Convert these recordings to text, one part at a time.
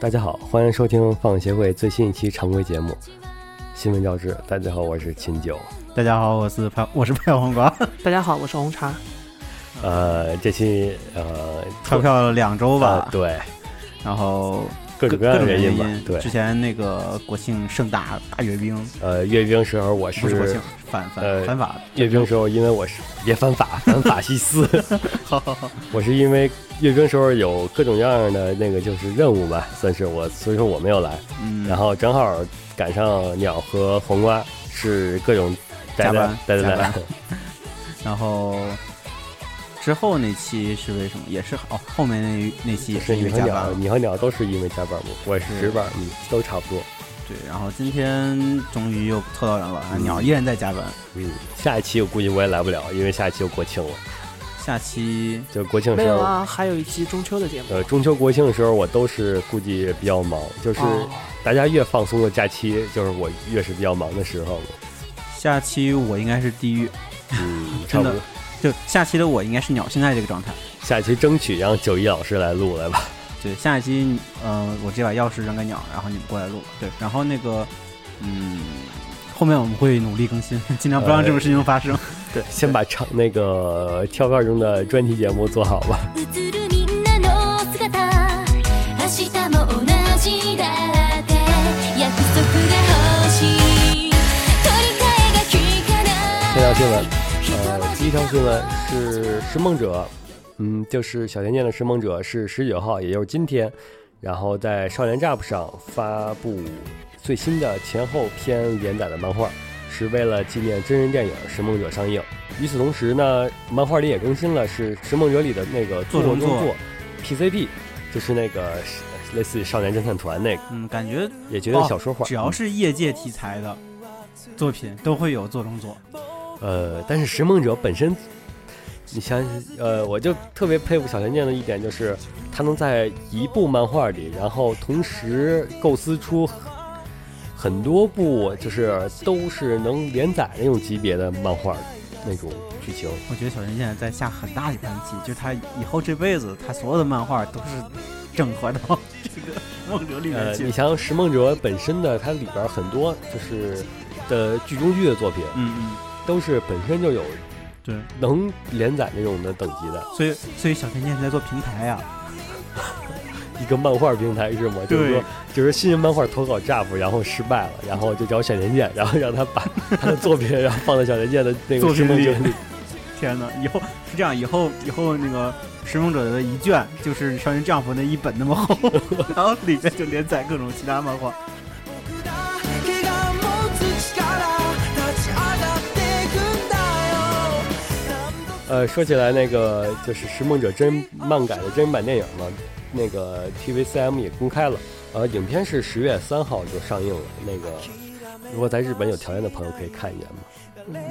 大家好，欢迎收听放映协会最新一期常规节目《新闻交织》。大家好，我是秦九。大家好，我是拍我是拍黄瓜。大家好，我是红茶。呃，这期呃，跳票了两周吧？对。然后各种各样的原因吧。对。之前那个国庆盛大大阅兵。呃，阅兵时候我是国庆反反反法。阅兵时候，因为我是别反法，反法西斯。好好好。我是因为阅兵时候有各种各样的那个就是任务吧，算是我，所以说我没有来。嗯。然后正好赶上鸟和黄瓜是各种加班加班。然后。之后那期是为什么？也是哦，后面那那期也是因为加班。你和鸟都是因为加班吗？我是值班，嗯，都差不多。对，然后今天终于又凑到人了，鸟依然在加班。嗯，下一期我估计我也来不了，因为下一期又国庆了。下期就国庆没有啊，还有一期中秋的节目。呃，中秋国庆的时候我都是估计比较忙，就是大家越放松的假期，就是我越是比较忙的时候。下期我应该是地狱，嗯，真的。就下期的我应该是鸟现在这个状态，下期争取让九一老师来录来吧。对，下一期，嗯，我直接把钥匙扔给鸟，然后你们过来录。对，然后那个，嗯，后面我们会努力更新，尽量不让这种事情发生。对，先把唱那个跳票中的专题节目做好吧。这条新闻。第一条新闻是《拾梦者》，嗯，就是小甜甜的《拾梦者》是十九号，也就是今天，然后在少年 Jump 上发布最新的前后篇连载的漫画，是为了纪念真人电影《拾梦者》上映。与此同时呢，漫画里也更新了是《拾梦者》里的那个做中作 PCP，就是那个类似于少年侦探团那个，嗯，感觉也觉得小说化，只要是业界题材的作品都会有做中作。呃，但是拾梦者本身，你想，呃，我就特别佩服小田健的一点就是，他能在一部漫画里，然后同时构思出很多部，就是都是能连载那种级别的漫画那种剧情。我觉得小田健在下很大一盘棋，就是他以后这辈子他所有的漫画都是整合到这个梦者里面去。你像拾梦者本身的，它里边很多就是的剧中剧的作品，嗯嗯。都是本身就有，对能连载那种的等级的，所以所以小甜甜在做平台呀，一个漫画平台是吗？就是说，就是新人漫画投稿 Jump，然后失败了，然后就找小甜甜，然后让他把 他的作品，然后放在小甜甜的那个拾梦者里。天哪，以后是这样，以后以后那个拾梦者的一卷就是少年 Jump 那一本那么厚，然后里面就连载各种其他漫画。呃，说起来，那个就是《拾梦者》真漫改的真人版电影嘛，那个 TVCM 也公开了，呃，影片是十月三号就上映了。那个，如果在日本有条件的朋友可以看一眼嘛。嗯，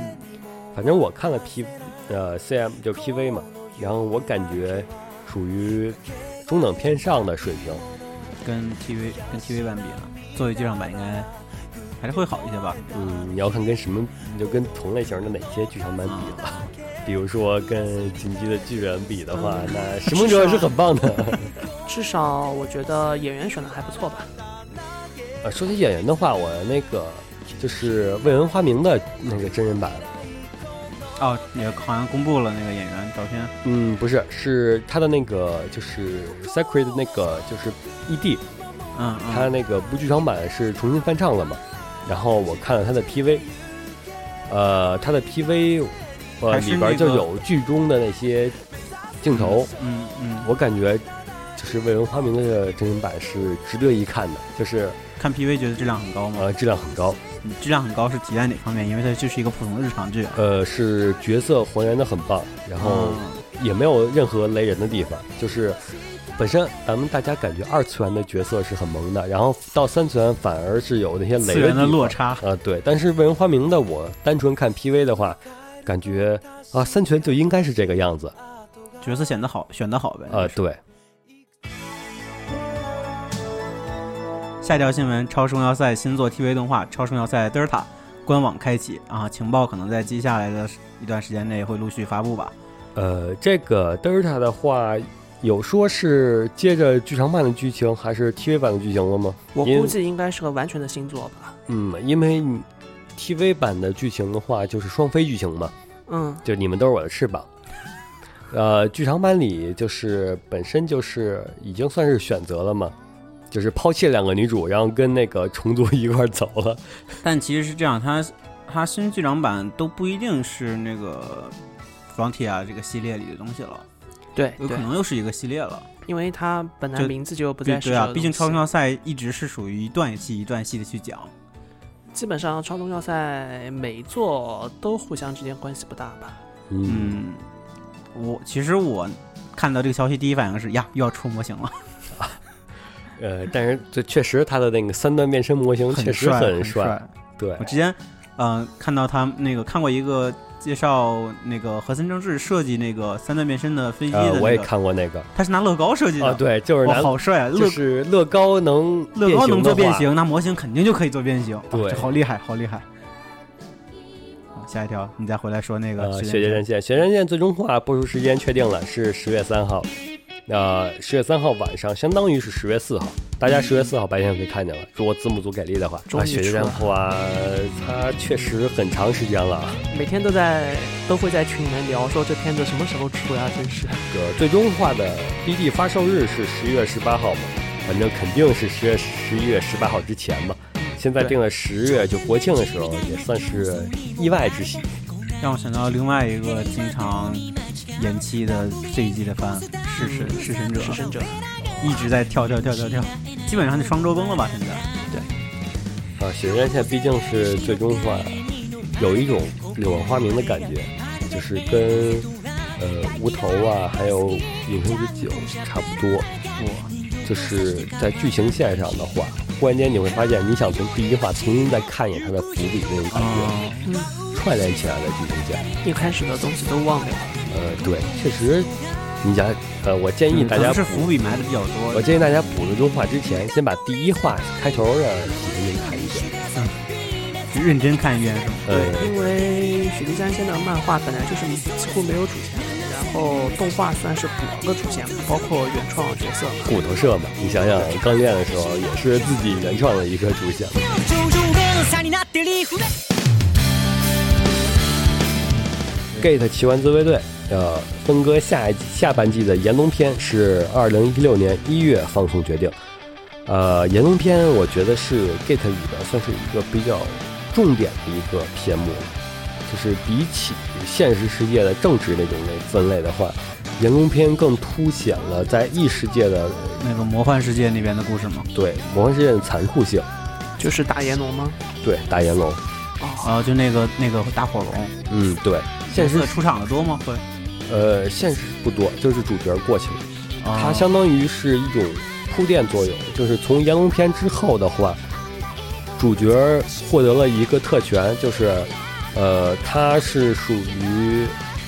反正我看了 P，呃，CM 就 PV 嘛，然后我感觉属于中等偏上的水平。跟 TV 跟 TV 版比呢，作为剧场版应该还是会好一些吧？嗯，你要看跟什么，你就跟同类型的哪些剧场版比了。比如说跟《进击的巨人》比的话，那《石梦者》是很棒的。至少我觉得演员选的还不错吧。呃，说起演员的话，我那个就是未闻花名的那个真人版。哦，也好像公布了那个演员照片。嗯，不是，是他的那个就是 Secret 那个就是 ED。嗯。他那个不剧场版是重新翻唱了嘛？然后我看了他的 PV。呃，他的 PV。呃，里边就有剧中的那些镜头，嗯嗯，我感觉就是未闻花名的真人版是值得一看的，就是看 PV 觉得质量很高吗？呃，质量很高，质量很高是体在哪方面？因为它就是一个普通的日常剧。呃，是角色还原的很棒，然后也没有任何雷人的地方，就是本身咱们大家感觉二次元的角色是很萌的，然后到三次元反而是有那些雷人的落差啊，对。但是未闻花名的我单纯看 PV 的话。感觉啊，三拳就应该是这个样子，角色显得好，选得好呗。呃，对。下一条新闻：超声要塞新作 TV 动画《超声要塞德尔塔》官网开启啊，情报可能在接下来的一段时间内会陆续发布吧。呃，这个德尔塔的话，有说是接着剧场版的剧情还是 TV 版的剧情了吗？我估计应该是个完全的新作吧。嗯，因为你 TV 版的剧情的话，就是双飞剧情嘛，嗯，就你们都是我的翅膀。呃，剧场版里就是本身就是已经算是选择了嘛，就是抛弃了两个女主，然后跟那个虫族一块儿走了。但其实是这样，它它新剧场版都不一定是那个 Frontier 这个系列里的东西了，对对有可，能又是一个系列了。因为它本来名字就不对对啊，毕竟超东西重要赛一直是属于一段戏一段戏的去讲。基本上超重要塞每一座都互相之间关系不大吧。嗯，嗯，我其实我看到这个消息，第一反应是呀，又要出模型了，呃，但是这确实他的那个三段变身模型确实帅，很帅。对我，之前嗯、呃看到他那个看过一个介绍那个和森正治设计那个三段变身的飞机的、那呃，我也看过那个他是拿乐高设计的，啊，对，就是好帅啊！就乐是乐高能乐高能做变，形，那模型肯定就可以做变形，哇对这好厉害，好厉害。好下一条，你再回来说那个呃，血血界战线，血界战线最终话播出时间确定了，是十月三号。呃，十月三号晚上，相当于是十月四号，大家十月四号白天可以看见了。如果字幕组给力的话，啊，终于血界出了战话，它确实很长时间了。每天都在都会在群里面聊说这片子什么时候出呀，真是。这最终话的 BD 发售日是十一月十八号嘛，反正肯定是十月十一月十八号之前嘛。现在定了十月，就国庆的时候，也算是意外之喜。让我想到另外一个经常延期的这一季的番《弑神弑神者》，弑神者，一直在跳跳跳跳跳，基本上就双周更了吧？现在对啊，血战线毕竟是最终话，有一种柳暗花明的感觉，就是跟呃无头啊，还有永生之酒差不多。哇，就是在剧情线上的话，忽然间你会发现，你想从第一话重新再看一眼它的伏笔那种感觉，串联起来的剧情线。一开始的东西都忘掉了。呃，对，确实，你想，呃，我建议大家是伏笔埋的比较多。我建议大家补最终话之前，先把第一话开头的几分钟看一遍。嗯认真看一遍是吗？呃，因为《雪地战线》的漫画本来就是几乎没有主线的，然后动画算是补了个主线，包括原创角色。骨头社嘛，你想想刚练的时候也是自己原创的一个主线。Gate 奇幻自卫队，呃，分割下一季下半季的炎龙篇是二零一六年一月放送决定。呃，炎龙篇我觉得是 Gate 里的算是一个比较重点的一个篇目，就是比起现实世界的政治那种类分类的话，炎龙篇更凸显了在异世界的那个魔幻世界那边的故事吗？对魔幻世界的残酷性。就是大炎龙吗？对，大炎龙，哦，啊，就那个那个大火龙，嗯，对，现实出场的多吗？会，呃现实不多，就是主角过去了。啊它相当于是一种铺垫作用，就是从炎龙篇之后的话，主角获得了一个特权，就是，呃，他是属于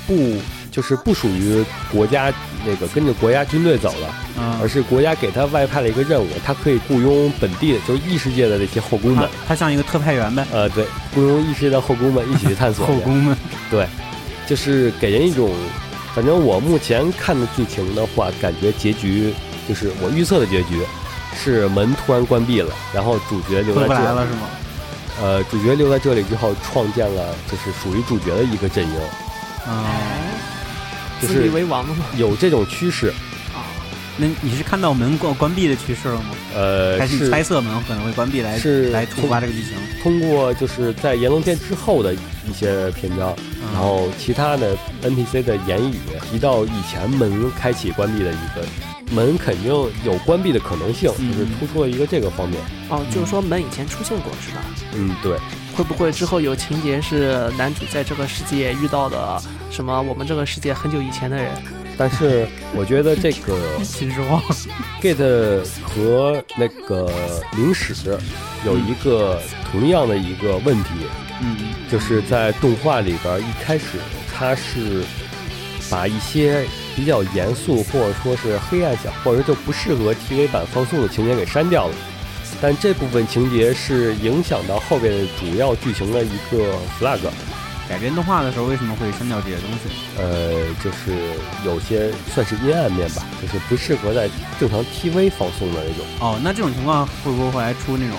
不就是不属于国家那个跟着国家军队走了，嗯而是国家给他外派了一个任务，他可以雇佣本地的，就是异世界的那些后宫们他，他像一个特派员呗，呃，对，雇佣异世界的后宫们一起去探索。后宫们。对，就是给人一种，反正我目前看的剧情的话，感觉结局就是我预测的结局是门突然关闭了，然后主角留在这里，来了是吗？呃，主角留在这里之后，创建了就是属于主角的一个阵营，嗯，就自立是为王了吗？有这种趋势。啊，那你是看到门关关闭的趋势了吗？呃，还是猜测门可能会关闭来是来触发这个剧情？通过就是在炎龙篇之后的一些篇章，嗯然后其他的 NPC 的言语提到以前门开启关闭的一个门肯定有关闭的可能性，嗯就是突出了一个这个方面。哦，就是说门以前出现过是吧？嗯，对，会不会之后有情节是男主在这个世界遇到的什么我们这个世界很久以前的人？但是我觉得这个秦始皇，get 和那个灵史有一个同样的一个问题，嗯，就是在动画里边一开始它是把一些比较严肃或者说是黑暗小，或者说就不适合 TV 版放送的情节给删掉了。但这部分情节是影响到后边的主要剧情的一个 flag，改编动画的时候为什么会删掉这些东西？呃，就是有些算是阴暗面吧，就是不适合在正常 TV 放送的那种。哦，那这种情况会不会后来出那种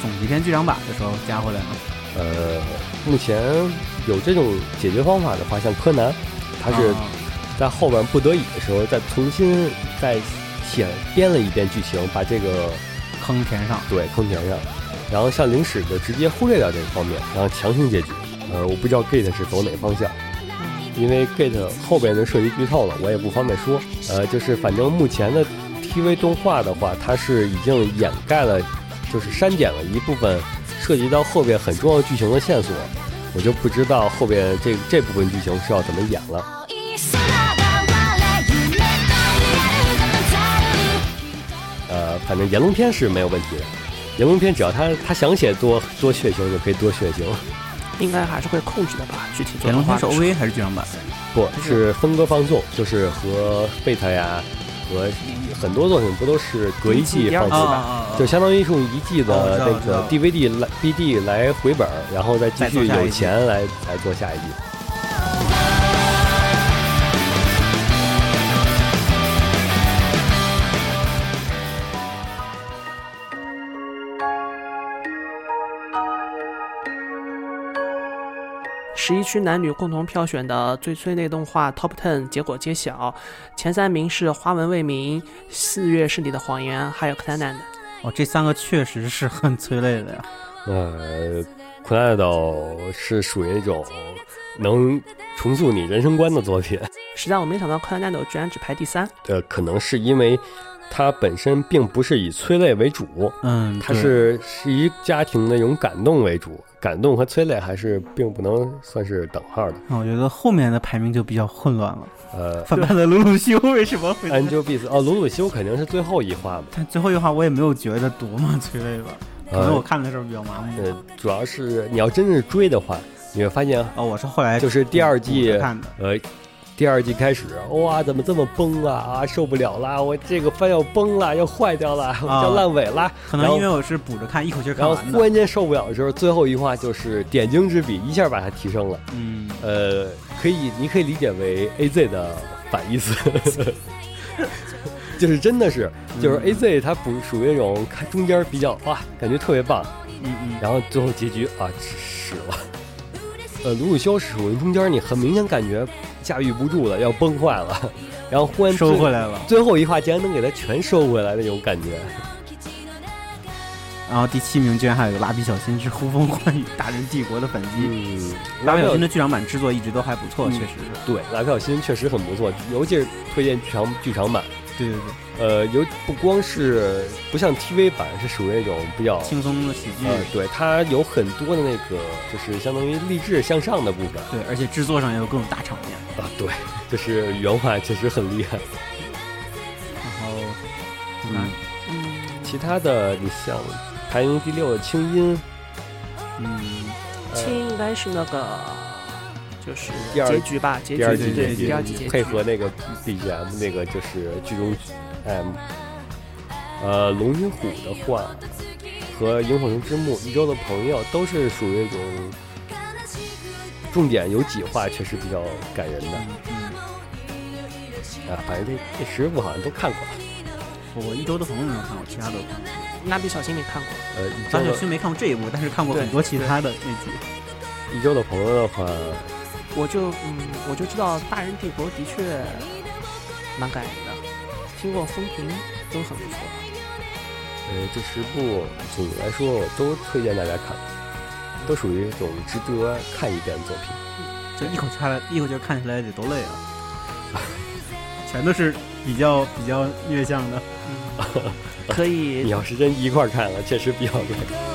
总集篇剧场版的时候加回来呢？呃，目前有这种解决方法的话，像柯南，他是啊在后边不得已的时候再重新再写编了一遍剧情，把这个坑填上。对坑填上。然后像零史就直接忽略掉这个方面，然后强行结局。呃，我不知道 Gate 是走哪方向。因为 Gate 后边就涉及剧透了，我也不方便说。呃，就是反正目前的 TV 动画的话，它是已经掩盖了，就是删减了一部分涉及到后边很重要剧情的线索，我就不知道后边这这部分剧情是要怎么演了。呃，反正炎龙篇是没有问题的，炎龙篇只要他他想写多多血腥就可以多血腥，应该还是会控制的吧？具体做炎龙话是 OVA 还是剧场版？不是分割放送，就是和贝塔呀和很多作品不都是隔一季放送的，啊就相当于用一季的那个 DVD 来 BD 来回本，然后再继续有钱来来做下一季。十一区男女共同票选的最催泪动画 Top Ten 结果揭晓，前三名是《花纹未明》《四月是你的谎言》，还有《柯南》。哦，这三个确实是很催泪的呀。呃，苦难岛是属于一种能重塑你人生观的作品。实在我没想到《柯南》居然只排第三。呃，可能是因为它本身并不是以催泪为主，嗯，它是是以家庭那种感动为主，感动和催泪还是并不能算是等号的。我觉得后面的排名就比较混乱了。呃，反派的鲁鲁修为什么会？Angel Beats 哦，鲁鲁修肯定是最后一话嘛。但最后一话我也没有觉得多么催泪吧，可能我呃，看的时候比较麻木。呃，主要是你要真是追的话，你会发现，哦，我是后来就是第二季看的。呃，第二季开始，哇，怎么这么崩啊啊，受不了啦！我这个番要崩了，要坏掉了，我要烂尾了。可能因为我是补着看，一口气看完然后。忽然间受不了的时候，最后一话就是点睛之笔，一下把它提升了。嗯，呃，可以，你可以理解为 A Z 的反义词，就是真的是，就是嗯 A Z 它不属于那种看中间比较哇，感觉特别棒，嗯嗯，然后最后结局啊屎了。呃，鲁鲁修是属于中间你很明显感觉驾驭不住了，要崩坏了，然后忽然收回来了。最后一话竟然能给他全收回来那种感觉。然后第七名居然还有个《蜡笔小新之呼风唤雨大人帝国》的反击。嗯，蜡笔小新的的剧场版制作一直都还不错，嗯确实是。对蜡笔小新确实很不错，尤其是推荐剧场剧场版。对对对，呃，有不光是不像 TV 版是属于那种比较轻松的喜剧。呃，对，它有很多的那个就是相当于励志向上的部分对，而且制作上也有各种大场面。啊，对，就是原画确实很厉害。然后，嗯，嗯，其他的你像排名第六的清音，嗯，亲应该是那个，就是第二结局吧，结第二局对季结局第二季结局配合那个 BGM 那个就是剧中 M，呃，龙与虎的话和萤火虫之墓一周的朋友都是属于那种重点有几话确实比较感人的。嗯，啊，反正这这十部好像都看过，我一周的朋友没有看过，其他都看过。蜡笔小新没看过，呃，张小新没看过这一部，但是看过很多其他的那集。一周的朋友的话，我就嗯，我就知道《大人帝国》的确蛮感人的，听过风评都很不错。呃，这十部总的来说我都推荐大家看，都属于一种值得看一遍的作品。就一口气下来，一口气看起来得多累啊！全都是比较比较虐向的。嗯，可以你要是真一块看了，确实比较累。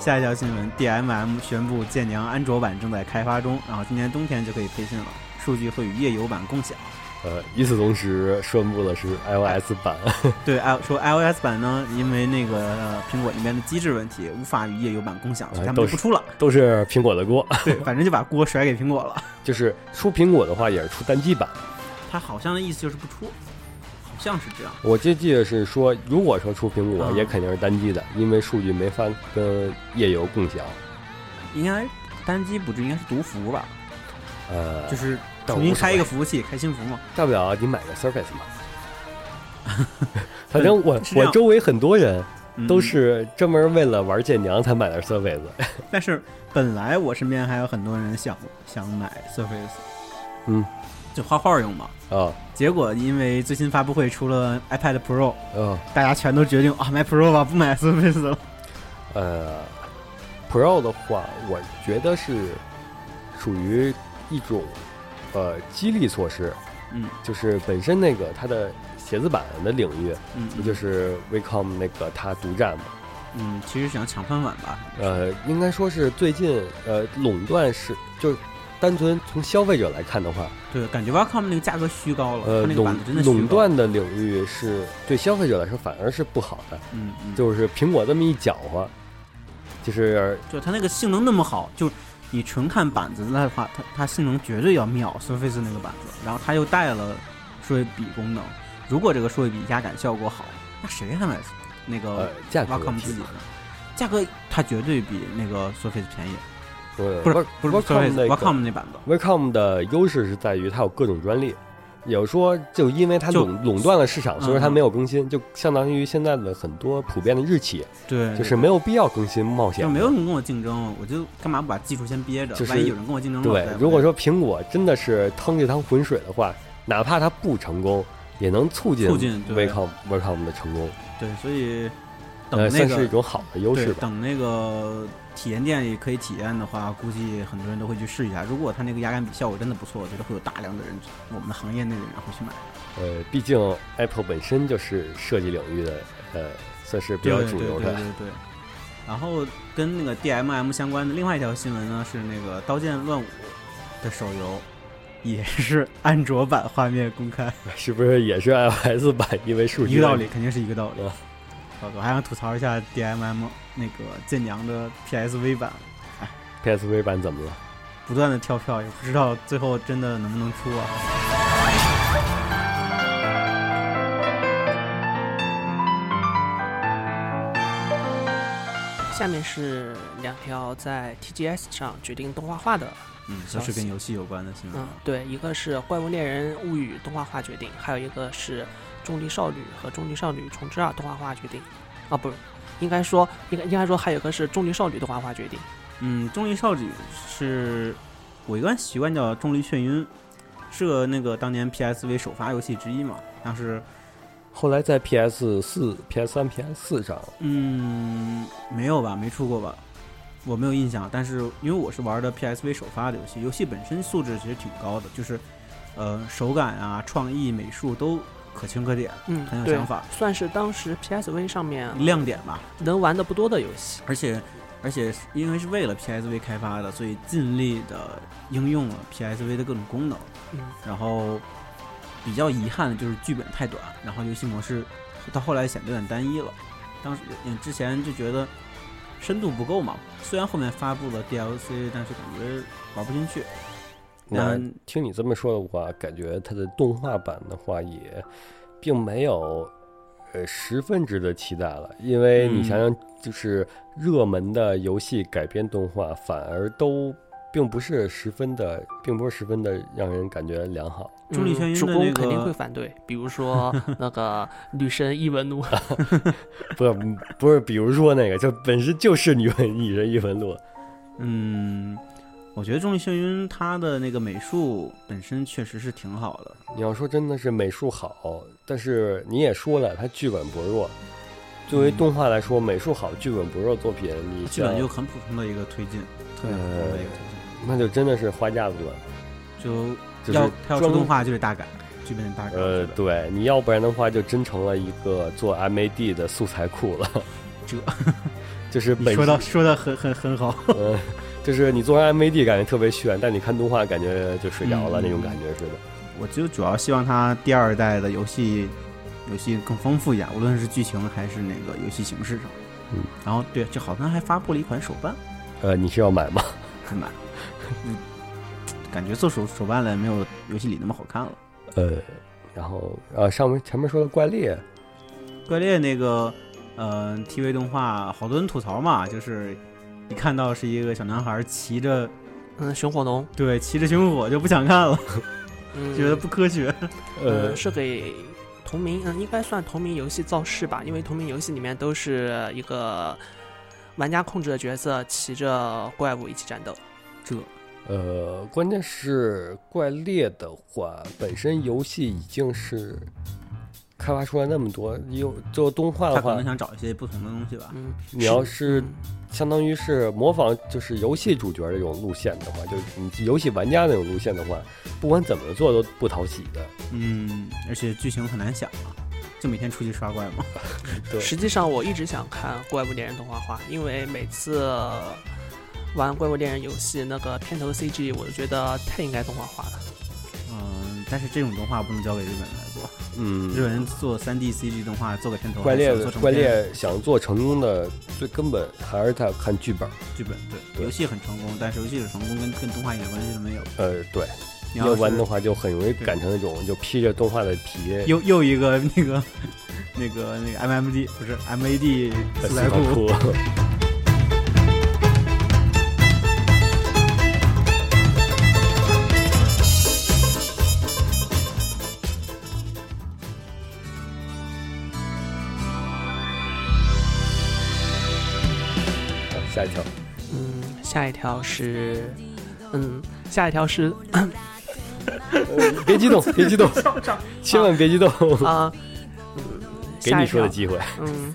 下一条新闻，DMM 宣布剑娘安卓版正在开发中，然后今年冬天就可以配信了，数据会与页游版共享。呃，与此同时宣布的是 iOS 版，对 iOS 版呢，因为那个、呃苹果那边的机制问题，无法与页游版共享，所以他们就不出了。都是苹果的锅。对，反正就把锅甩给苹果了。就是出苹果的话，也是出单机版。他好像的意思就是不出，好像是这样。我就记得是说，如果说出苹果，嗯也肯定是单机的，因为数据没法跟页游共享。应该单机不就应该是独服吧？呃，就是重新开一个服务器，开新服嘛。大不了你买个 Surface 嘛。反正我我周围很多人嗯都是专门为了玩剑娘才买的 Surface。但是本来我身边还有很多人想想买 Surface，嗯，就画画用嘛。啊结果因为最新发布会出了 iPad Pro，嗯大家全都决定啊买 Pro 吧，不买 Surface 了。呃，Pro 的话，我觉得是属于一种呃激励措施，嗯就是本身那个它的写字板的领域，嗯，不就是 Wacom 那个它独占嘛？嗯，其实想抢饭碗吧。呃，应该说是最近呃垄断是就单纯从消费者来看的话，对，感觉 Wacom 那个价格虚高了，呃它那个板垄。断的领域是对消费者来说反而是不好的，嗯嗯，就是苹果这么一搅和，就是就它那个性能那么好，就你纯看板子的话，它它性能绝对要秒 Surface 那个板子，然后它又带了数位笔功能。如果这个数位笔压感效果好，那谁还买那呃个价格问 Wacom 题自己的？价格它绝对比那个 Surface 便宜，呃不是不是 Wacom 那个 Wacom 那版的。Wacom 的优势是在于它有各种专利，有说就因为它就垄垄断了市场，所以说它嗯没有更新，就相当于现在的很多普遍的日企，对，就是没有必要更新冒险的。就没有人跟我竞争，我就干嘛不把技术先憋着？就是万一有人跟我竞争了，对如果说苹果真的是趟这趟浑水的话，哪怕它不成功，也能促进促进对 Wacom Wacom 的成功，对，所以等呃，那算是一个种好的优势对，吧。等那个体验店里可以体验的话，估计很多人都会去试一下。如果它那个压感比效果真的不错，我觉得会有大量的人，我们的行业内的人会去买。呃，毕竟 Apple 本身就是设计领域的，呃，算是比较主流的对对对。对对。然后跟那个 DMM 相关的另外一条新闻呢，是那个《刀剑乱舞》的手游，也是安卓版画面公开，是不是也是 iOS 版？因为数据一个道理，肯定是一个道理我还想吐槽一下 DMM 那个剑娘的 PSV 版，PSV 版怎么了？不断的跳票，也不知道最后真的能不能出啊。下面是两条在 TGS 上决定动画化的，嗯，都是跟游戏有关的新闻嗯。，对，一个是《怪物猎人物语》动画化决定，还有一个是《重力少女》和《重力少女重置二》动画化决定。啊，不是，应该说，应该应该说还有一个是《重力少女》动画化决定。嗯，重力少女是我一般习惯叫重力眩晕，是个那个当年 PSV 首发游戏之一嘛。但是，后来在 PS 四、PS 三、PS 四上，嗯，没有吧，没出过吧，我没有印象。但是因为我是玩的 PSV 首发的游戏，游戏本身素质其实挺高的，就是呃手感啊、创意、美术都可圈可点，嗯，很有想法，算是当时 PSV 上面亮点吧。能玩的不多的游戏。而且而且因为是为了 PSV 开发的，所以尽力的应用了 PSV 的各种功能。嗯，然后比较遗憾的就是剧本太短，然后游戏模式到后来显得有点单一了。当时嗯之前就觉得深度不够嘛，虽然后面发布了 DLC，但是感觉玩不进去。那嗯。听你这么说的话，感觉它的动画版的话也并没有呃十分值得期待了，因为你嗯想想，就是热门的游戏改编动画，反而都并不是十分的，并不是十分的让人感觉良好。主的那公肯定会反对，比如说 那个女神异闻录，不是不是，比如说那个，就本身就是女文女神异闻录，嗯，我觉得重力眩晕它的那个美术本身确实是挺好的。你要说真的是美术好，但是你也说了，它剧本薄弱。作为嗯动画来说，美术好、剧本薄弱作品，你剧本就很普通的一个推进，特别普通的一个推进。那就真的是花架子了。就就是要他要出动画就得大改，剧本大改。呃，对，你要不然的话，就真成了一个做 MAD 的素材库了。这 就是说到说的很很很好。呃，就是你做完 MAD 感觉特别炫，但你看动画感觉就睡着了、嗯那种感觉似的。我就主要希望它第二代的游戏游戏更丰富一点，无论是剧情还是那个游戏形式上。嗯，然后对，就好像还发布了一款手办，呃，你是要买吗？还买。嗯，感觉做手手办了没有游戏里那么好看了。呃，然后呃，上面前面说的怪猎，怪猎那个呃 TV 动画，好多人吐槽嘛，就是一看到是一个小男孩骑着嗯，熊火龙，对骑着熊火就不想看了，嗯，觉得不科学。呃呃，是给同名，嗯，应该算同名游戏造势吧，因为同名游戏里面都是一个玩家控制的角色骑着怪物一起战斗。这呃，关键是怪猎的话，本身游戏已经是开发出来那么多，有做动画的话他可能，想找一些不同的东西吧。嗯，你要是嗯相当于是模仿就是游戏主角的这种路线的话，就是你游戏玩家那种路线的话，不管怎么做都不讨喜的。嗯，而且剧情很难想啊，就每天出去刷怪嘛。对，实际上我一直想看《怪物猎人》动画化，因为每次玩《怪物猎人》游戏那个片头 CG，我就觉得太应该动画化了。嗯，但是这种动画不能交给日本人来做，嗯，日本人做三 D CG 动画做个片头，怪猎怪猎想做成功的最根本还是在看剧本。剧本，对，对游戏很成功，但是游戏的成功跟跟动画一点关系都没有。呃，对，你要不然的话就很容易赶成那种就披着动画的皮。又又一个那个 那个那个 MMD 不是 MAD 素材库，下一条是，嗯，下一条是呃别激动，别激动，千万别激动，啊，嗯，给你说的机会。嗯，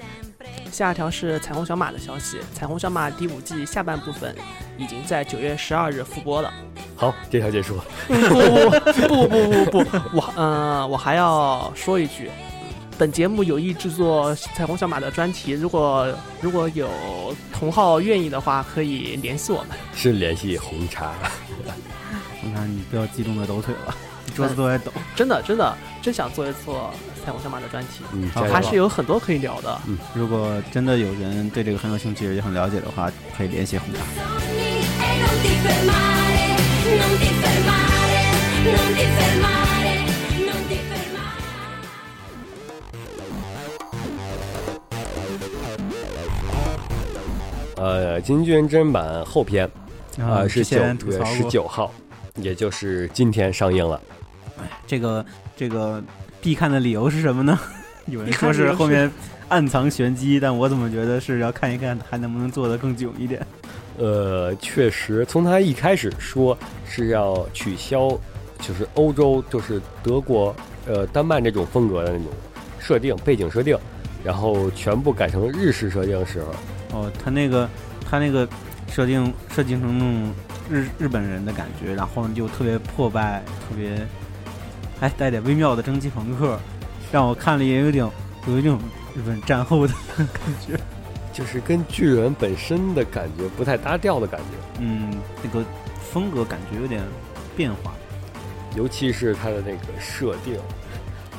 下一条是彩虹小马的消息。彩虹小马第五季下半部分已经在九月十二日复播了。好，这条结束。不不不不不不，我呃，我还要说一句，本节目有意制作彩虹小马的专题，如果如果有同好愿意的话，可以联系我们。是联系红茶。红茶你不要激动的抖腿了，桌子都在抖。真的真的真想做一做彩虹小马的专题，嗯，还是有很多可以聊的。嗯如果真的有人对这个很有兴趣也很了解的话，可以联系红茶。e 呃，《金巨人真人版》后篇啊、啊，是九月十九号，也就是今天上映了。这个这个必看的理由是什么呢？有人说是是后面暗藏玄机，但我怎么觉得是要看一看还能不能做得更久一点。呃，确实，从他一开始说是要取消，就是欧洲，就是德国、呃丹麦这种风格的那种设定背景设定，然后全部改成日式设定的时候，哦，他那个他那个设定设计成那种日日本人的感觉，然后就特别破败，特别还带点微妙的蒸汽朋克，让我看了也有点有一种日本战后的感觉。就是跟巨人本身的感觉不太搭调的感觉，嗯，那个风格感觉有点变化，尤其是他的那个设定，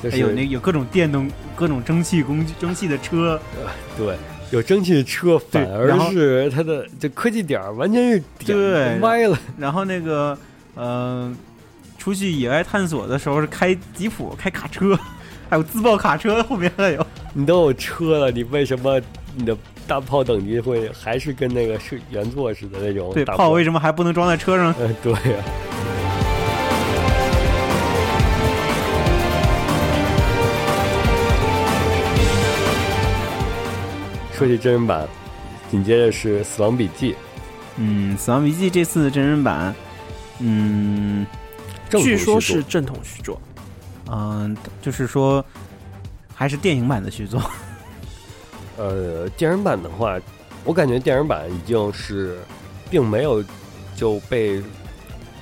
就是还有那有各种电动、各种蒸汽工具、蒸汽的车，对。有蒸汽车，反而是它的这科技点儿完全是歪了。然后那个呃，出去野外探索的时候是开吉普、开卡车，还有自爆卡车，后面还有。你都有车了，你为什么你的大炮等级会还是跟那个是原作似的那种对，炮？为什么还不能装在车上？嗯、对呀、说起真人版，紧接着是《死亡笔记嗯，《死亡笔记》这次真人版，嗯》，据说是正统续作。嗯、就是说还是电影版的续作。呃，电影版的话，我感觉电影版已经是，并没有就被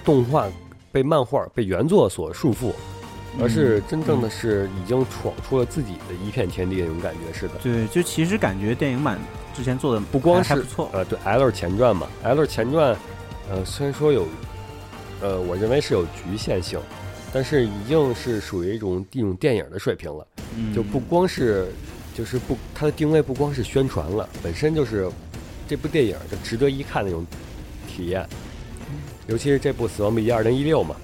动画、被漫画、被原作所束缚，而是真正的是已经闯出了自己的一片天地那种感觉似的。对，就其实感觉电影版之前做的不光是不错，呃，对 L 前传嘛，L 前传，呃，虽然说有，呃，我认为是有局限性，但是已经是属于一种一种电影的水平了，嗯就不光是就是不它的定位不光是宣传了，本身就是这部电影就值得一看那种体验，尤其是这部《死亡笔记二零一六》嘛。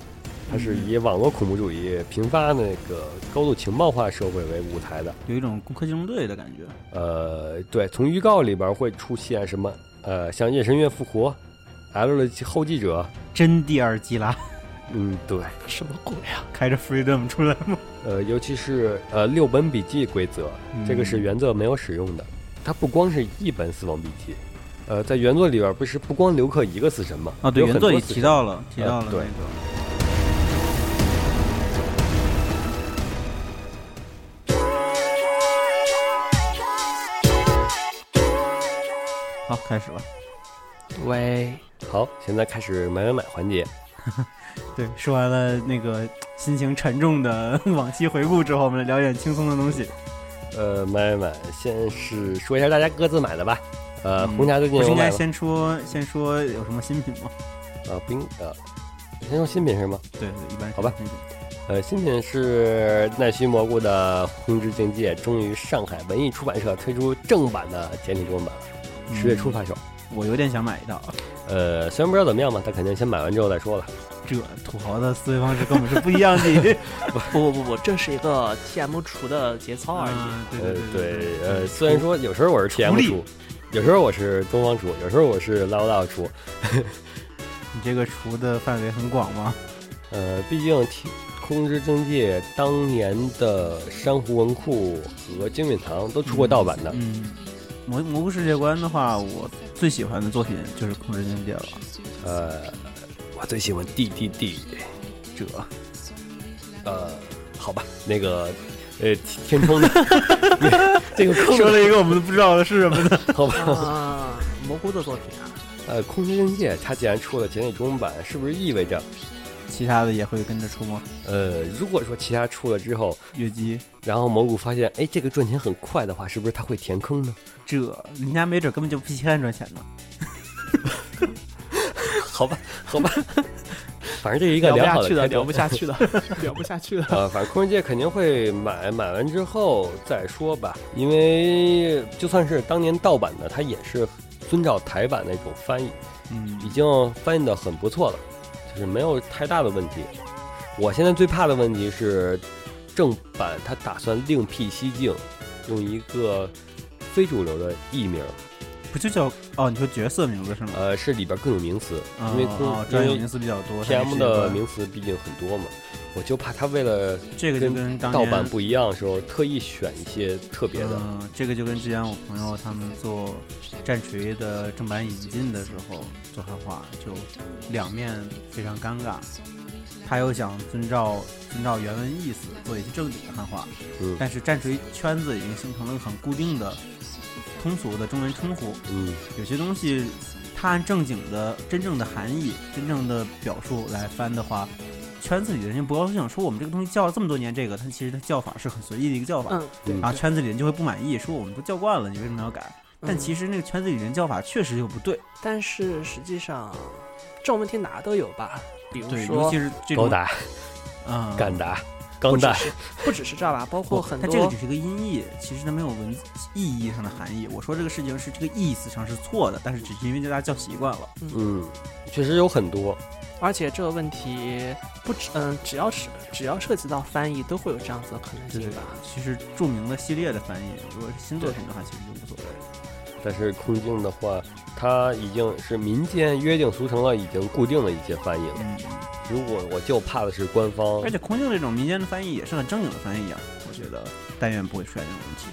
它是以网络恐怖主义频发那个高度情报化社会为舞台的，有一种攻壳机动队的感觉。呃，对，从预告里边会出现什么？呃，像夜神月复活，L 的后继者，真第二季啦，嗯，对，什么鬼啊？开着 Freedom 出来吗？呃，尤其是呃六本笔记规则，这个是原作没有使用的。它不光是一本死亡笔记，呃，在原作里边不是不光留克一个死神吗？啊，对，原作里多死神提到了，提到了那对个。开始吧。喂，好，现在开始买买买环节。对，说完了那个心情沉重的 往期回顾之后，我们来聊点轻松的东西。呃，买买买，先是说一下大家各自买的吧。呃，嗯红霞最近不是应该？先说先说有什么新品吗？呃，不应呃，先说新品是吗？对对，一般好吧。呃，新品是奈须蘑菇的《红之境界》，终于上海文艺出版社推出正版的简体中文版了，十月初发售。我有点想买一套，呃，虽然不知道怎么样吧，但肯定先买完之后再说了。这土豪的思维方式跟我们是不一样的。不不不不，这是一个 TM 厨的节操而已。呃对，对，呃，虽然说有时候我是 TM 力出，有时候我是东方厨，有时候我是 Lao Lao 出。你这个厨的范围很广吗？呃，毕竟《T 空之境界》当年的珊瑚文库和精品堂都出过盗版的。嗯，蘑蘑菇世界观的话，我最喜欢的作品就是《空之境界》了。呃，我最喜欢 D D D。这呃，好吧，那个，呃，天冲的 这个空说了一个我们都不知道的是什么呢？好吧，啊，蘑菇的作品啊，呃，空之境界它既然出了简体中文版，是不是意味着，其他的也会跟着出吗？呃，如果说其他出了之后，月姬，然后蘑菇发现，哎，这个赚钱很快的话，是不是他会填坑呢？这人家没准根本就不稀罕赚钱呢。好吧，好吧，反正这是一个聊不良好下去的，开头聊不。下去的，聊不下去的。呃，反正空人界肯定会买，买完之后再说吧。因为就算是当年盗版的，它也是遵照台版那种翻译，嗯已经翻译的很不错了，就是没有太大的问题。我现在最怕的问题是，正版它打算另辟蹊径，用一个非主流的艺名，不就叫哦？你说角色名字是吗？呃，是里边更有名词，因为空、哦，专业名词比较多。它 TM 的名词毕竟很多嘛，我就怕他为了这个就跟跟当年盗版不一样的时候，特意选一些特别的。嗯，这个就跟之前我朋友他们做战锤的正版引进的时候做汉化，就两面非常尴尬。他又想遵照遵照原文意思做一些正经的汉化，嗯但是战锤圈子已经形成了很固定的通俗的中文称呼，嗯，有些东西它按正经的真正的含义、真正的表述来翻的话。圈子里的人就不高兴，说我们这个东西叫了这么多年这个，它其实它叫法是很随意的一个叫法，嗯，对嗯然后圈子里人就会不满意，说我们都叫惯了，你为什么要改？但嗯其实那个圈子里人叫法确实又不对，但是实际上这种问题哪都有吧？比如说，尤其，是这种高达、啊，敢达、不只钢弹，是不只是这吧，包括，很多它这个只是一个音译，其实它没有文字意义上的含义。我说这个事情是这个意思上是错的，但是只是因为大家叫习惯了。嗯，确实有很多。而且这个问题不只嗯，只要是只要涉及到翻译，都会有这样子的可能性吧。其实著名的系列的翻译，如果是新作品的话，其实就无所谓。但是空镜的话，它已经是民间约定俗成了，已经固定的一些翻译了。嗯，如果我就怕的是官方而，且空镜这种民间的翻译也是很正经的翻译啊，我觉得但愿不会出现这种问题。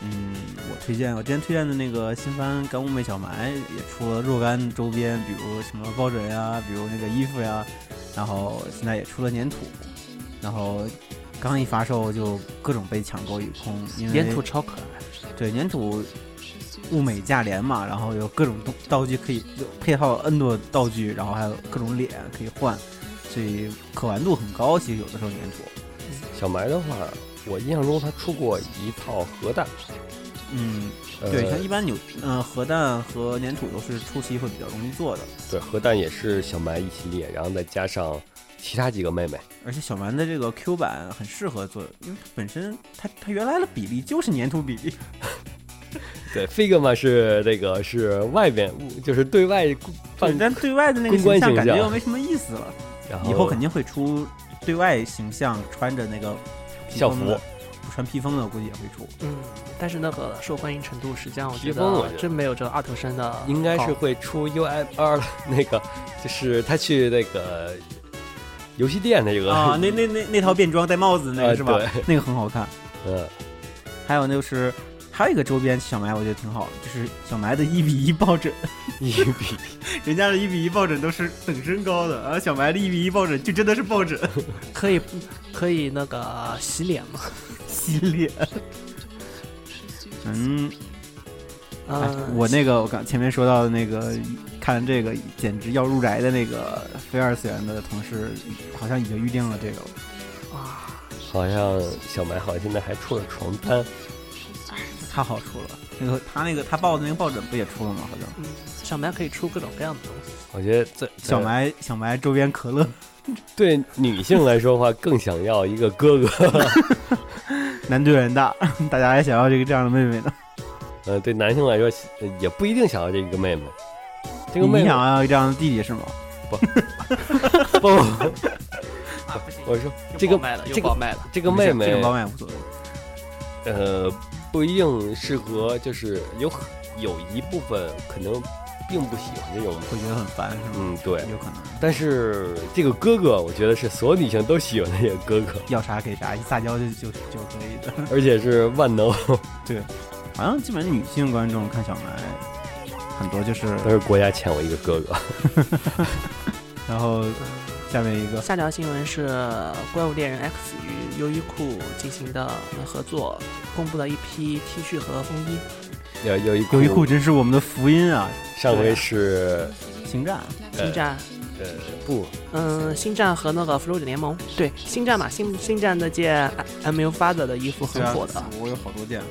嗯，我推荐我之前推荐的那个新番《干物妹小埋》也出了若干周边，比如什么抱枕呀，比如那个衣服呀，然后现在也出了粘土，然后刚一发售就各种被抢购一空，因为粘土超可爱，对粘土物美价廉嘛，然后有各种东道具可以有配套 N 多道具，然后还有各种脸可以换，所以可玩度很高。其实有的时候粘土，小埋的话，我印象中他出过一套核弹。嗯，呃、对，像一般扭嗯、核弹和粘土都是初期会比较容易做的。对核弹也是小蛮一系列，然后再加上其他几个妹妹。而且小蛮的这个 Q 版很适合做，因为它本身它它原来的比例就是粘土比例，对，Figma 是那个是外边就是对外对办，但对外的那个形象感觉又没什么意思了。然后以后肯定会出对外形象穿着那个校服，穿披风的估计也会出。嗯，但是那个受欢迎程度，实际上我觉披风我觉得得真没有这个二头身的应该是会出 UFR 那个，就是他去那个游戏店那个啊，那那那那套便装戴帽子那个呃是吧？对那个很好看。嗯，还有就是还有一个周边小埋我觉得挺好的，就是小埋的一比一抱枕，一比人家的一比一抱枕都是等身高的，而小埋的一比一抱枕就真的是抱枕。可以可以那个洗脸吗？洗脸。嗯，哎嗯，我那个我刚前面说到的那个看这个简直要入宅的那个非二次元的同事，好像已经预定了这个。了。啊，好像小埋好像现在还出了床单，太好出了，那个他那个他抱的那个抱枕不也出了吗？好像嗯，小麦可以出各种各样的东西。我觉得这小埋小埋周边可乐，对女性来说的话，更想要一个哥哥。男对人大，大家还想要这个这样的妹妹呢。呃，对男性来说呃也不一定想要这个妹妹。这个你妹妹想要这样的弟弟是吗？不不，啊，不行，我说又这个爆麦了，这个又爆麦了。这个妹妹这个包卖无所谓。呃不一定适合，就是有很有一部分可能并不喜欢这种。会觉得很烦是吗？嗯，对。有可能但是这个哥哥，我觉得是所有女性都喜欢的一个哥哥，要啥给啥，一撒娇就就就可以的。而且是万能，对好像基本上女性观众看小埋，很多就是，都是国家欠我一个哥哥。然后下面一个下条新闻是《怪物猎人 X》与优衣库进行的合作，公布了一批 T 恤和风衣。有有一优衣库真是我们的福音啊！上回是星战星战，呃不嗯，星战和那个复仇者联盟，对，星战嘛，星星战那件 M U Father 的衣服很火的。我有好多件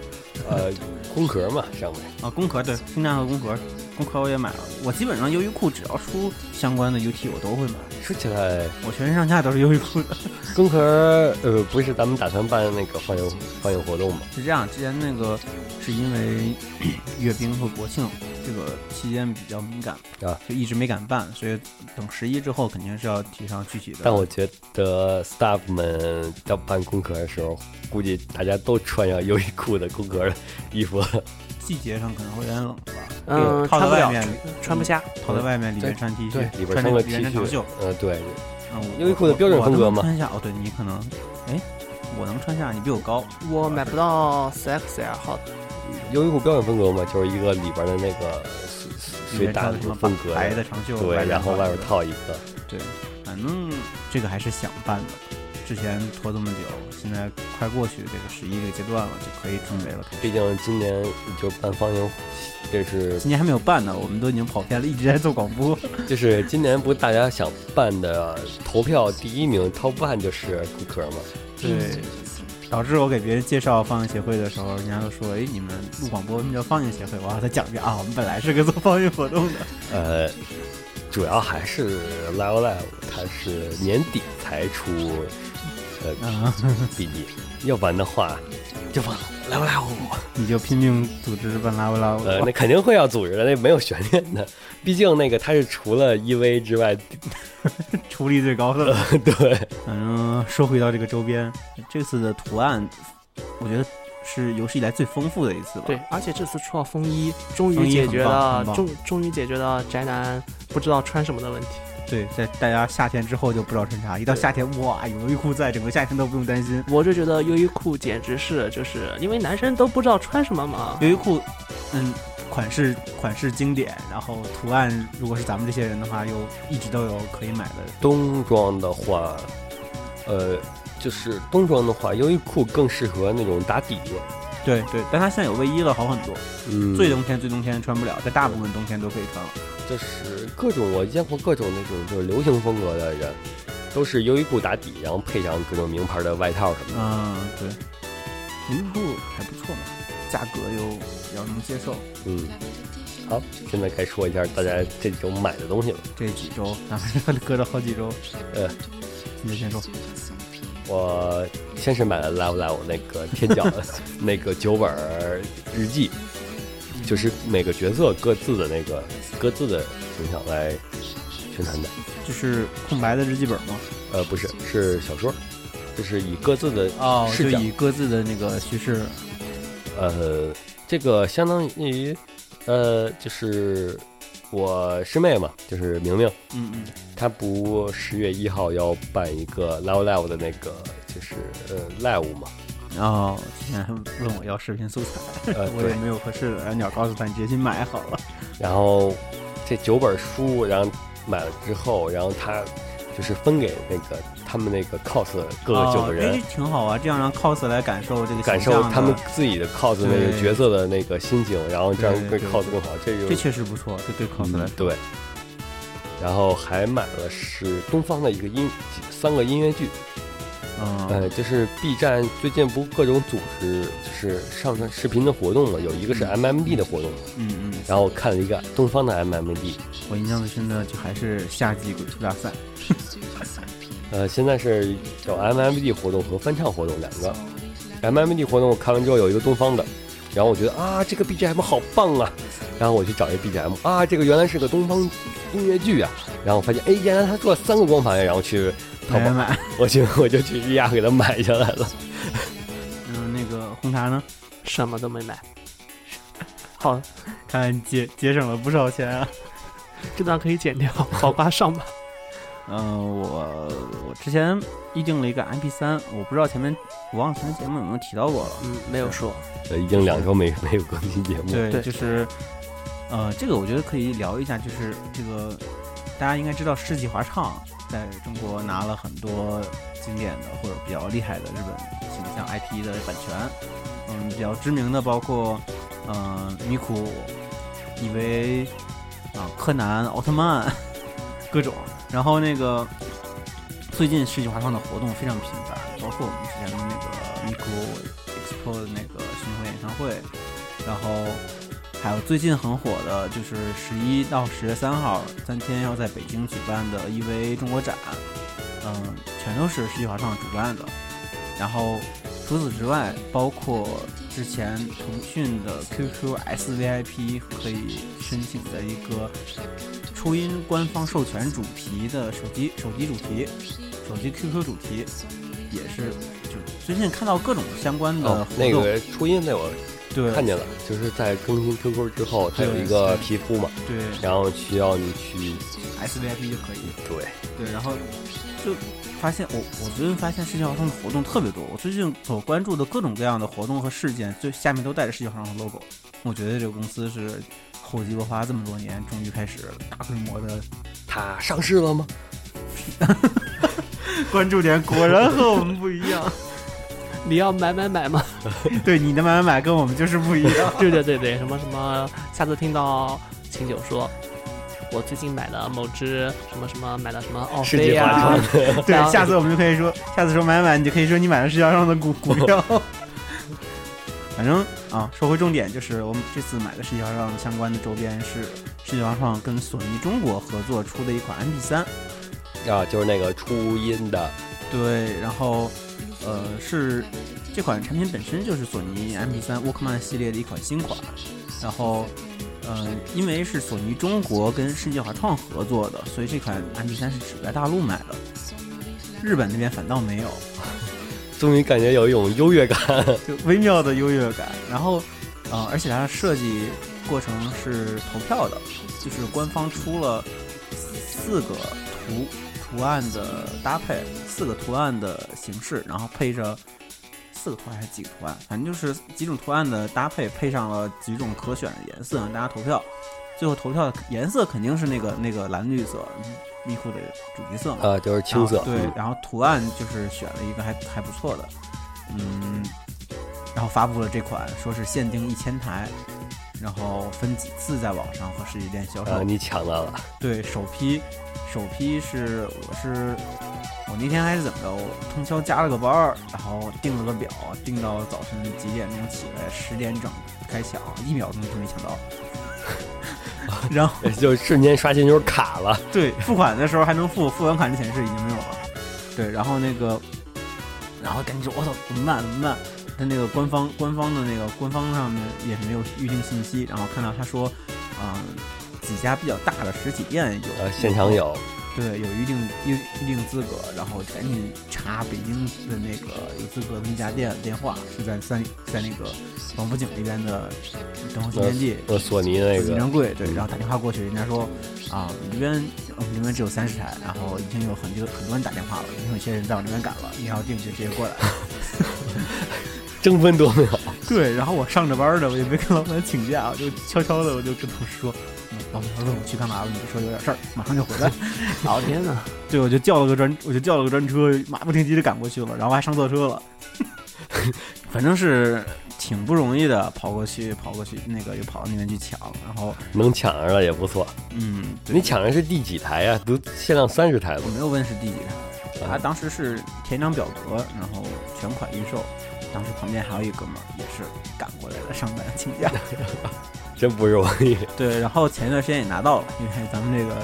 呃空壳嘛上回啊，空壳对，星战和空壳，工壳我也买了。我基本上优衣库只要出相关的 UT 我都会买，说起来我全身上下都是优衣库的。工壳呃不是咱们打算办那个放映放映活动吗？是这样，之前那个是因为 阅兵和国庆这个期间比较敏感啊，就一直没敢办，所以等十一之后肯定是要提上具体的。但我觉得 staff 们要办空壳的时候，估计大家都穿上优衣库的工壳的衣服。季节上可能会有点冷吧，嗯，套在外面，穿不下。套在外面，里面穿 T 恤，里边穿那个穿个 T 恤原长袖。，呃对，嗯，优衣库的标准风格嘛我能穿下哦，对你可能，哎，我能穿下，你比我高。我买不到 4XL 号的，优衣库标准风格嘛，就是一个里边的那个随随打的什么风格白的长袖，对，然后外边。套一个，对，反正这个还是想办的。之前拖这么久，现在快过去这个十一这个阶段了，就可以准备了。毕竟今年就办放映，这是今年还没有办呢，我们都已经跑偏了，一直在做广播。就是今年不大家想办的投票第一名 top one 就是骨壳嘛？对，导致我给别人介绍放映协会的时候，人家都说：“哎，你们录广播为什么叫放映协会？”我让他讲一遍啊，我们本来是个做放映活动的。呃，主要还是 Live Live 它是年底才出呃啊，BD，要不然的话就放 Live Live。你就拼命组织办拉布拉布。呃，那肯定会要组织的，那没有悬念的。毕竟那个他是除了 EV 之外，出力最高的了。对，反正说回到这个周边，这次的图案，我觉得是有史以来最丰富的一次吧。对，而且这次出了风衣，终于解决了终终于解决了宅男不知道穿什么的问题。对，在大家夏天之后就不知道穿啥，一到夏天哇，有优衣库在，整个夏天都不用担心。我就觉得优衣库简直是，就是因为男生都不知道穿什么嘛。优衣库，嗯，款式款式经典，然后图案，如果是咱们这些人的话，又一直都有可以买的。冬装的话，呃，就是冬装的话，优衣库更适合那种打底。对对，但它现在有卫衣了，好很多。嗯，最冬天最冬天穿不了，但大部分冬天都可以穿了。就是各种我见过各种那种就是流行风格的人，都是优衣库打底，然后配上各种名牌的外套什么的。嗯，对，优衣库还不错嘛，价格又比较能接受。嗯，好，现在该说一下大家这周买的东西了。这几周咱们 搁了好几周，呃你的先说。我先是买了 Live Live 那个天角的 那个九本日记，就是每个角色各自的那个各自的形象来宣传的。就是空白的日记本吗？呃，不是，是小说，就是以各自的哦，视角就以各自的那个叙事，呃，这个相当于呃，就是我师妹嘛，就是明明，嗯嗯，她不十月一号要办一个 Live Live 的那个就是呃 live 嘛，然后之前还问我要视频素材，呃 我也，没有合适的，然后鸟告诉他你直接去买好了。然后这九本书，然后买了之后，然后他就是分给那个他们那个 cos 各个九个人。哦哎挺好啊，这样让 cos 来感受这个感受他们自己的 cos 那个角色的那个心境，然后这样对 cos 更好。这就这确实不错，这对 cos 来，嗯对。然后还买了是东方的一个音三个音乐剧，嗯，呃，就是 B 站最近不各种组织就是上传视频的活动嘛，有一个是 MMD 的活动，嗯嗯，然后看了一个东方的 MMD，我印象最深的就还是夏季鬼畜大赛，呃，现在是有 MMD 活动和翻唱活动两个。MMD 活动我看完之后有一个东方的，然后我觉得啊，这个 BGM 好棒啊，然后我去找一个 BGM 啊，这个原来是个东方音乐剧啊，然后我发现哎，原来他做了三个光盘，然后去淘宝，买。我去 我就去日亚给他买下来了。嗯，那个红茶呢？什么都没买。好，看节节省了不少钱啊。这段可以剪掉，好吧，上吧。嗯、我我之前预定了一个 MP 三，我不知道前面我忘了前面节目有没有提到过了。嗯，没有说。呃，已经两周没没有更新节目，对，对就是，呃，这个我觉得可以聊一下，就是这个大家应该知道世纪华唱在中国拿了很多经典的或者比较厉害的日本形象 IP 的版权，嗯，比较知名的包括，呃，米库、以为啊、柯南、奥特曼 各种，然后那个最近世纪华创的活动非常频繁，包括我们之前的那个 Miku Expo 的那个巡回演唱会，然后还有最近很火的就是十一到十月三号三天要在北京举办的 EVA 中国展，嗯，全都是世纪华创主办的。然后除此之外，包括之前腾讯的 QQ SVIP 可以申请的一个初音官方授权主题的手机手机主题，手机 QQ 主题，也是就最近看到各种相关的哦活，动，那个初音那我对看见了，就是在更新 QQ 之后，它有一个皮肤嘛，对然后需要你去 SVIP 就可以。对，对，然后就发现我我最近发现世界华创的活动特别多，我最近所关注的各种各样的活动和事件，最下面都带着世界华创的 logo。我觉得这个公司是厚积薄发这么多年，终于开始大规模的它上市了吗？关注点，果然和我们不一样。你要买买买吗？对，你的买买买跟我们就是不一样。对对对对，什么什么，下次听到秦九说，我最近买了某只什么什么，买了什么奥世飞呀、界华创的，对下次我们就可以说，下次说买买买，你就可以说你买了世界上的股股票。反正啊，说回重点，就是我们这次买的世界上相关的周边是世界华创跟索尼中国合作出的一款 MP 三。啊，就是那个初音的，对，然后呃是这款产品本身就是索尼 MP 3 Walkman 系列的一款新款，然后呃因为是索尼中国跟世界华创合作的，所以这款 MP 3是只在大陆买的，日本那边反倒没有，终于感觉有一种优越感。就微妙的优越感。然后呃而且它的设计过程是投票的，就是官方出了四个图图案的搭配，四个图案的形式，然后配着四个图案还是几个图案，反正就是几种图案的搭配，配上了几种可选的颜色，让大家投票。最后投票的颜色肯定是那个那个蓝绿色，咪咕的主题色嘛。啊，就是青色对嗯，然后图案就是选了一个还还不错的，嗯，然后发布了这款，说是限定一千台，然后分几次在网上和实体店销售。啊，你抢到了，对，首批，首批是我是我那天还是怎么着，我通宵加了个班儿，然后定了个表，定到早晨几点钟起来，十点整开抢，一秒钟就没抢到。然后就瞬间刷新就是卡了。对付款的时候还能付，付完款之前是已经没有了。对，然后那个，然后赶紧说，我操，怎么办？怎么办？他那个官方官方的那个官方上面也是没有预定信息，然后看到他说，嗯、几家比较大的实体店有呃，现场有，对，有预定预预定资格，然后赶紧查北京的那个有资格的那家店的电话，是在三在那个王府井那边的东方新天地。呃，索尼那个非常贵，对，然后打电话过去，人家说啊，我们这边我们这边只有三十台，然后已经有很多很多人打电话了，已经有些人在我这边赶了，你要订就直接过来。争分夺秒，对，然后我上着班呢，我也没跟老板请假，我就悄悄的我就跟同事说，嗯老板问我去干嘛了，你就说有点事儿，马上就回来。老天呐，对，我就叫了个专，我就叫了个专车，马不停蹄的赶过去了，然后还上错车了。反正是挺不容易的，跑过去，跑过去，那个又跑到那边去抢，然后能抢上了也不错。嗯，你抢的是第几台呀？都限量三十台了我？没有问是第几台，他当时是填张表格，然后全款预售。当时旁边还有一哥们儿也是赶过来了，上班请假。真不容易。对，然后前一段时间也拿到了，因为咱们这个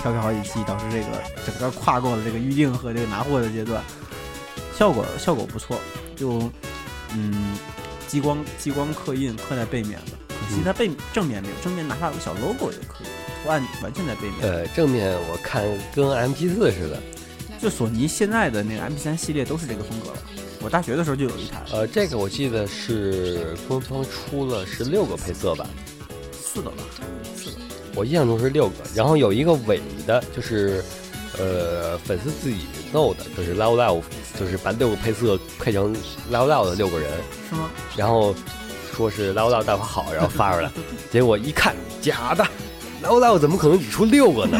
跳票好几期，导致这个整个跨过了这个预定和这个拿货的阶段，效果效果不错，就嗯激光激光刻印刻在背面的，可惜它背正面没有，正面哪怕有个小 logo 也可以，图案完全在背面。呃，正面我看跟 MP 四似的。就索尼现在的那个 MP 三系列都是这个风格了。我大学的时候就有一台，呃，这个我记得是官方出了是六个配色吧，四个吧，四个。我印象中是六个。然后有一个伪的，就是呃粉丝自己弄的，就是 Love Love，就是把六个配色配成 Love Love 的六个人，是吗？然后说是 Love Love 大法好，然后发出来，结果一看假的，Love Love 怎么可能只出六个呢？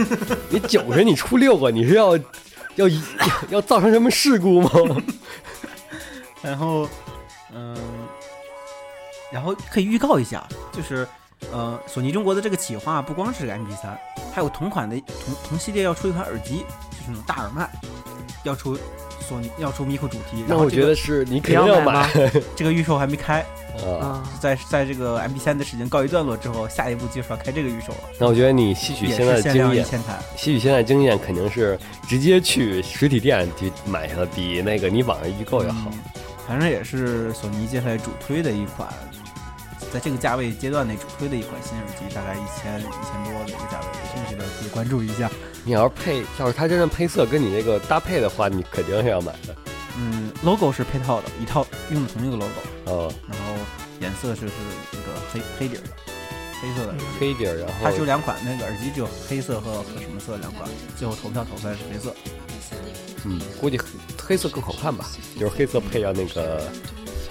你九十你出六个，你是要要要 要造成什么事故吗？然后，嗯、然后可以预告一下，就是呃，索尼中国的这个企划不光是个 MP 3还有同款的同同系列要出一款耳机，就是那种大耳麦，要出索尼要出咪咕主题。那我然后这个觉得是你肯你定要买？这个预售还没开，啊。啊，在在这个 MP 3的时间告一段落之后，下一步就是要开这个预售了，那我觉得你吸取现在的经验。吸取现在的经验肯定是直接去实体店去买它，比那个你网上预购要好。嗯反正也是索尼接下来主推的一款，在这个价位阶段内主推的一款新耳机，大概一千一千多的一个价位，有兴趣的可以关注一下。你要是配，要是它真的配色跟你那个搭配的话，你肯定是要买的。嗯，logo 是配套的，一套用的同一个 logo，哦，然后颜色是是那个黑黑底儿的，黑色的。黑底儿，然后它只有两款，那个耳机只有黑色和和什么色两款，最后投票投出来是黑色。嗯，估计黑黑色更好看吧，就是黑色配上那个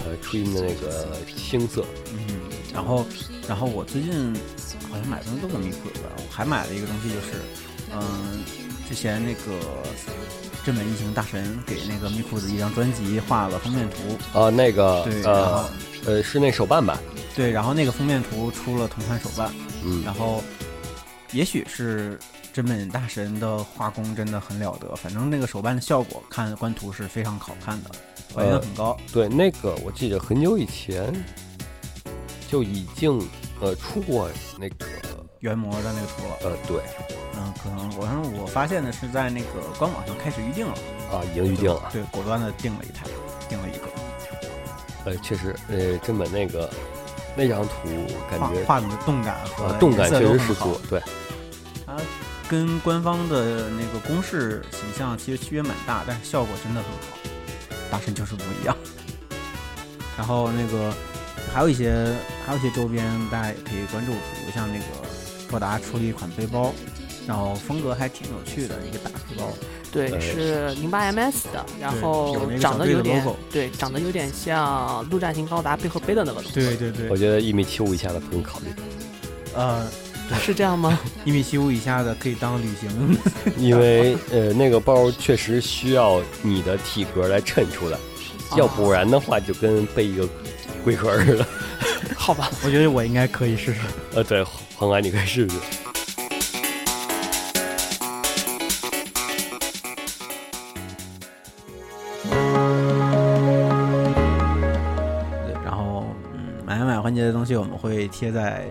呃初音的那个青色。嗯，然后然后我最近好像买东西都跟咪咕有关，我还买了一个东西，就是嗯，之前那个真本异形大神给那个咪咕的一张专辑画了封面图，呃，那个对，呃呃是那手办吧？对，然后那个封面图出了同款手办，嗯，然后也许是真本大神的画工真的很了得，反正那个手办的效果看官图是非常好看的，还原度很高。对，那个我记得很久以前就已经呃出过那个原模的那个图了，呃对嗯，可能我正我发现的是在那个官网上开始预定了，啊已经预定了。对，果断的订了一台，订了一个，呃，确实，呃，真本那个那张图感觉画画的动感和呃动感确实十足，对，它跟官方的那个公式形象其实区别蛮大，但是效果真的很好，大神就是不一样。然后那个还有一些还有一些周边，大家也可以关注，比如像那个高达出了一款背包，然后风格还挺有趣的一个大背包，对，呃是零八 MS 的，然后长得有点 logo 对，长得有点像陆战型高达背后背的那个东西，对对对我觉得一米七五以下的不用考虑，呃，是这样吗？一米七五以下的可以当旅行用的。因为呃那个包确实需要你的体格来衬出来，要不然的话就跟背一个龟壳似的。好吧，我觉得我应该可以试试。呃，对，黄安你可以试试。对，然后嗯，买买买环节的东西我们会贴在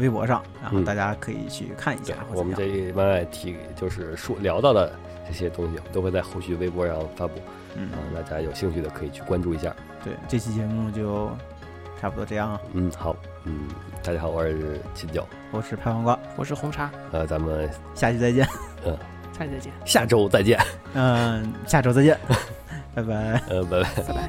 微博上然后大家可以去看一下我们这一外外提就是说聊到的这些东西都会在后续微博上发布。嗯。大家有兴趣的可以去关注一下。对这期节目就差不多这样了。嗯好嗯大家好我是秦九。我是拍黄瓜我是红茶。呃咱们下期再见。嗯。下期再见。下周再见。嗯下周再见。拜拜。呃拜拜。拜拜。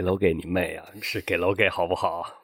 给楼给你妹啊！是给楼给好不好？